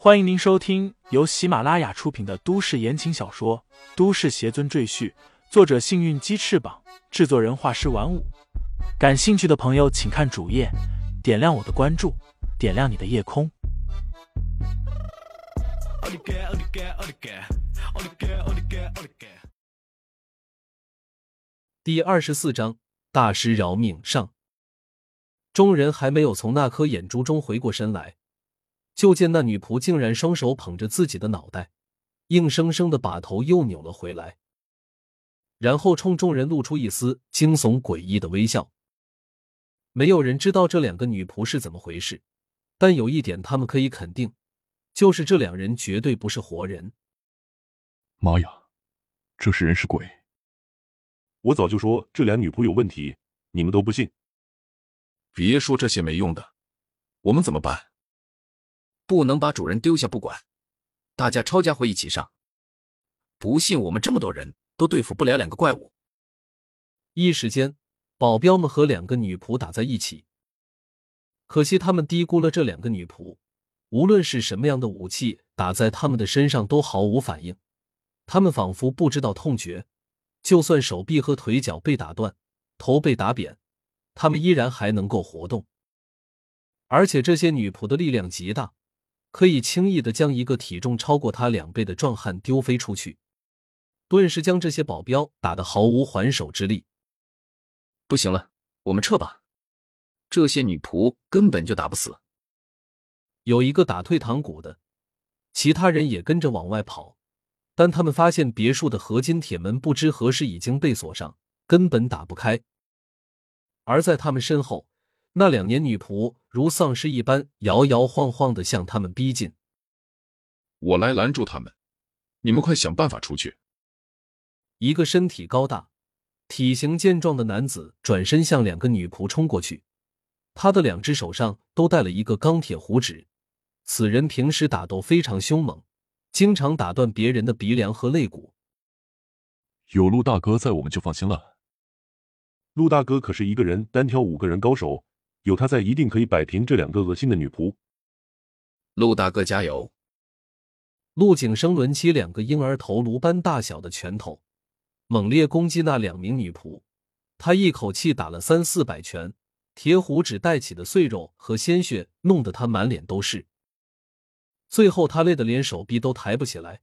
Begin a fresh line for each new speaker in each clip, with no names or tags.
欢迎您收听由喜马拉雅出品的都市言情小说《都市邪尊赘婿》，作者：幸运鸡翅膀，制作人：画师玩五。感兴趣的朋友，请看主页，点亮我的关注，点亮你的夜空。
第二十四章，大师饶命上。众人还没有从那颗眼珠中回过神来。就见那女仆竟然双手捧着自己的脑袋，硬生生的把头又扭了回来，然后冲众人露出一丝惊悚诡异的微笑。没有人知道这两个女仆是怎么回事，但有一点他们可以肯定，就是这两人绝对不是活人。
妈呀，这是人是鬼？
我早就说这俩女仆有问题，你们都不信。
别说这些没用的，我们怎么办？
不能把主人丢下不管，大家抄家伙一起上！不信我们这么多人都对付不了两个怪物。
一时间，保镖们和两个女仆打在一起。可惜他们低估了这两个女仆，无论是什么样的武器打在他们的身上都毫无反应，他们仿佛不知道痛觉。就算手臂和腿脚被打断，头被打扁，他们依然还能够活动。而且这些女仆的力量极大。可以轻易的将一个体重超过他两倍的壮汉丢飞出去，顿时将这些保镖打得毫无还手之力。
不行了，我们撤吧，这些女仆根本就打不死。
有一个打退堂鼓的，其他人也跟着往外跑，但他们发现别墅的合金铁门不知何时已经被锁上，根本打不开。而在他们身后。那两年女仆如丧尸一般摇摇晃晃的向他们逼近。
我来拦住他们，你们快想办法出去。
一个身体高大、体型健壮的男子转身向两个女仆冲过去，他的两只手上都带了一个钢铁胡指。此人平时打斗非常凶猛，经常打断别人的鼻梁和肋骨。
有陆大哥在，我们就放心了。
陆大哥可是一个人单挑五个人高手。有他在，一定可以摆平这两个恶心的女仆。
陆大哥加油！
陆景生抡起两个婴儿头颅般大小的拳头，猛烈攻击那两名女仆。他一口气打了三四百拳，铁虎指带起的碎肉和鲜血弄得他满脸都是。最后他累得连手臂都抬不起来。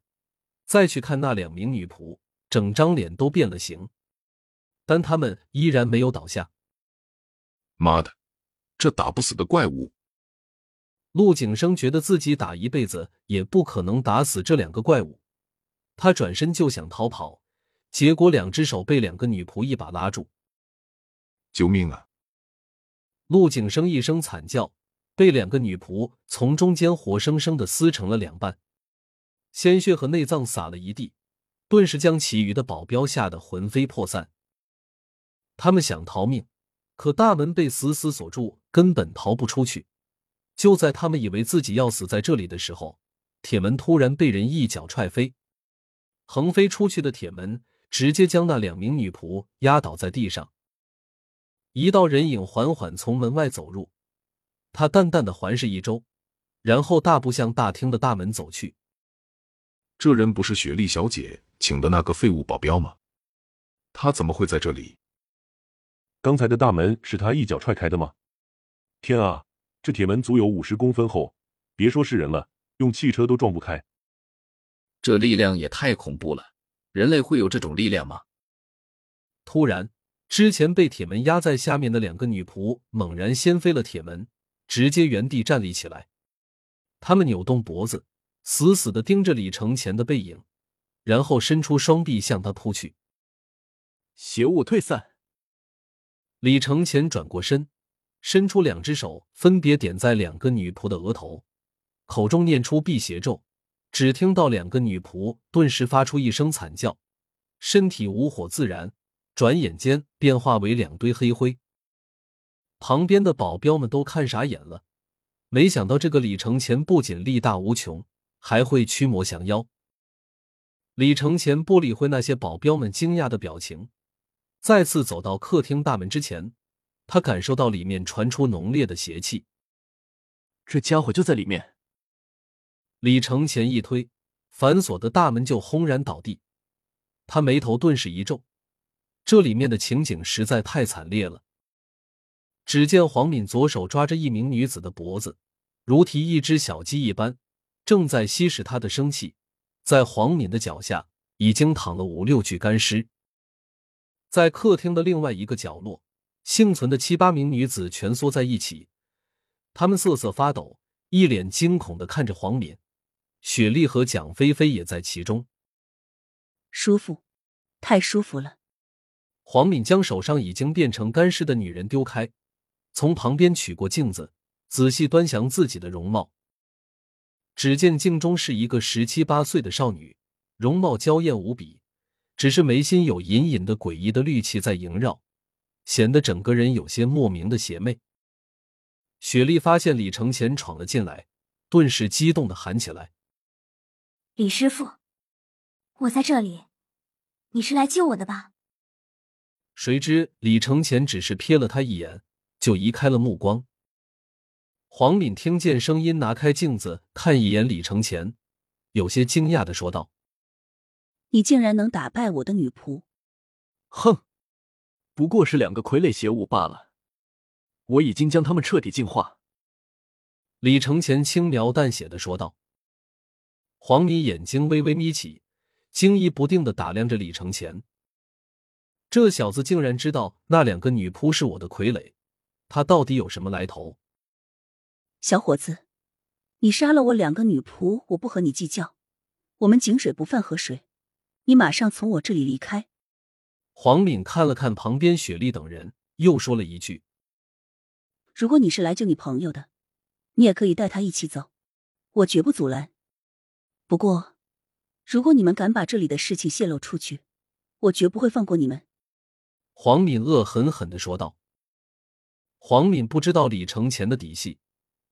再去看那两名女仆，整张脸都变了形，但他们依然没有倒下。
妈的！这打不死的怪物，
陆景生觉得自己打一辈子也不可能打死这两个怪物。他转身就想逃跑，结果两只手被两个女仆一把拉住。
救命啊！
陆景生一声惨叫，被两个女仆从中间活生生的撕成了两半，鲜血和内脏洒了一地，顿时将其余的保镖吓得魂飞魄散。他们想逃命。可大门被死死锁住，根本逃不出去。就在他们以为自己要死在这里的时候，铁门突然被人一脚踹飞，横飞出去的铁门直接将那两名女仆压倒在地上。一道人影缓缓从门外走入，他淡淡的环视一周，然后大步向大厅的大门走去。
这人不是雪莉小姐请的那个废物保镖吗？他怎么会在这里？
刚才的大门是他一脚踹开的吗？天啊，这铁门足有五十公分厚，别说是人了，用汽车都撞不开。
这力量也太恐怖了，人类会有这种力量吗？
突然，之前被铁门压在下面的两个女仆猛然掀飞了铁门，直接原地站立起来。他们扭动脖子，死死的盯着李承前的背影，然后伸出双臂向他扑去。
邪物退散。
李承前转过身，伸出两只手，分别点在两个女仆的额头，口中念出辟邪咒。只听到两个女仆顿时发出一声惨叫，身体无火自燃，转眼间变化为两堆黑灰。旁边的保镖们都看傻眼了，没想到这个李承前不仅力大无穷，还会驱魔降妖。李承前不理会那些保镖们惊讶的表情。再次走到客厅大门之前，他感受到里面传出浓烈的邪气。
这家伙就在里面。
李承前一推反锁的大门，就轰然倒地。他眉头顿时一皱，这里面的情景实在太惨烈了。只见黄敏左手抓着一名女子的脖子，如提一只小鸡一般，正在吸食她的生气。在黄敏的脚下，已经躺了五六具干尸。在客厅的另外一个角落，幸存的七八名女子蜷缩在一起，她们瑟瑟发抖，一脸惊恐的看着黄敏。雪莉和蒋菲菲也在其中。
舒服，太舒服了。
黄敏将手上已经变成干尸的女人丢开，从旁边取过镜子，仔细端详自己的容貌。只见镜中是一个十七八岁的少女，容貌娇艳无比，只是眉心有隐隐的诡异的绿气在萦绕，显得整个人有些莫名的邪魅。雪莉发现李承前闯了进来，顿时激动的喊起来：“
李师傅，我在这里，你是来救我的吧？”
谁知李承前只是瞥了他一眼，就移开了目光。黄敏听见声音，拿开镜子看一眼李承前，有些惊讶的说道：“
你竟然能打败我的女仆？”“
哼，不过是两个傀儡邪物罢了，我已经将他们彻底净化。”
李承前轻描淡写的说道。黄泥眼睛微微眯起，惊疑不定的打量着李承前。这小子竟然知道那两个女仆是我的傀儡，他到底有什么来头？
小伙子，你杀了我两个女仆，我不和你计较。我们井水不犯河水，你马上从我这里离开。
黄敏看了看旁边雪莉等人，又说了一句：“
如果你是来救你朋友的，你也可以带他一起走，我绝不阻拦。不过，如果你们敢把这里的事情泄露出去，我绝不会放过你们。”
黄敏恶狠狠的说道。黄敏不知道李承前的底细。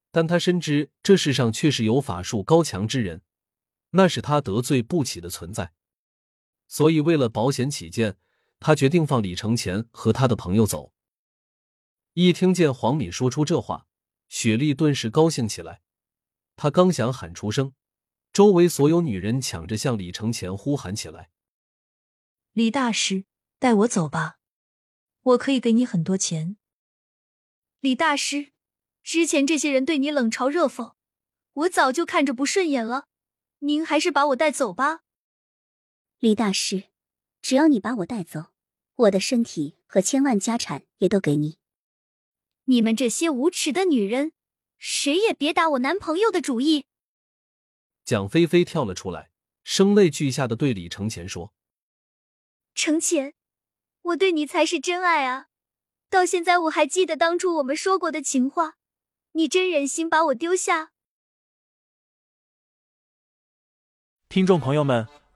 但他深知这世上确实有法术高强之人，那是他得罪不起的存在，所以为了保险起见，他决定放李承前和他的朋友走。一听见黄敏说出这话，雪莉顿时高兴起来。她刚想喊出声，周围所有女人抢着向李承前呼喊起来：“
李大师，带我走吧，我可以给你很多钱。”
李大师。之前这些人对你冷嘲热讽，我早就看着不顺眼了。您还是把我带走吧，
李大师。只要你把我带走，我的身体和千万家产也都给你。
你们这些无耻的女人，谁也别打我男朋友的主意！
蒋菲菲跳了出来，声泪俱下的对李承前说：“
承前，我对你才是真爱啊！到现在我还记得当初我们说过的情话。”你真忍心把我丢下？
听众朋友们，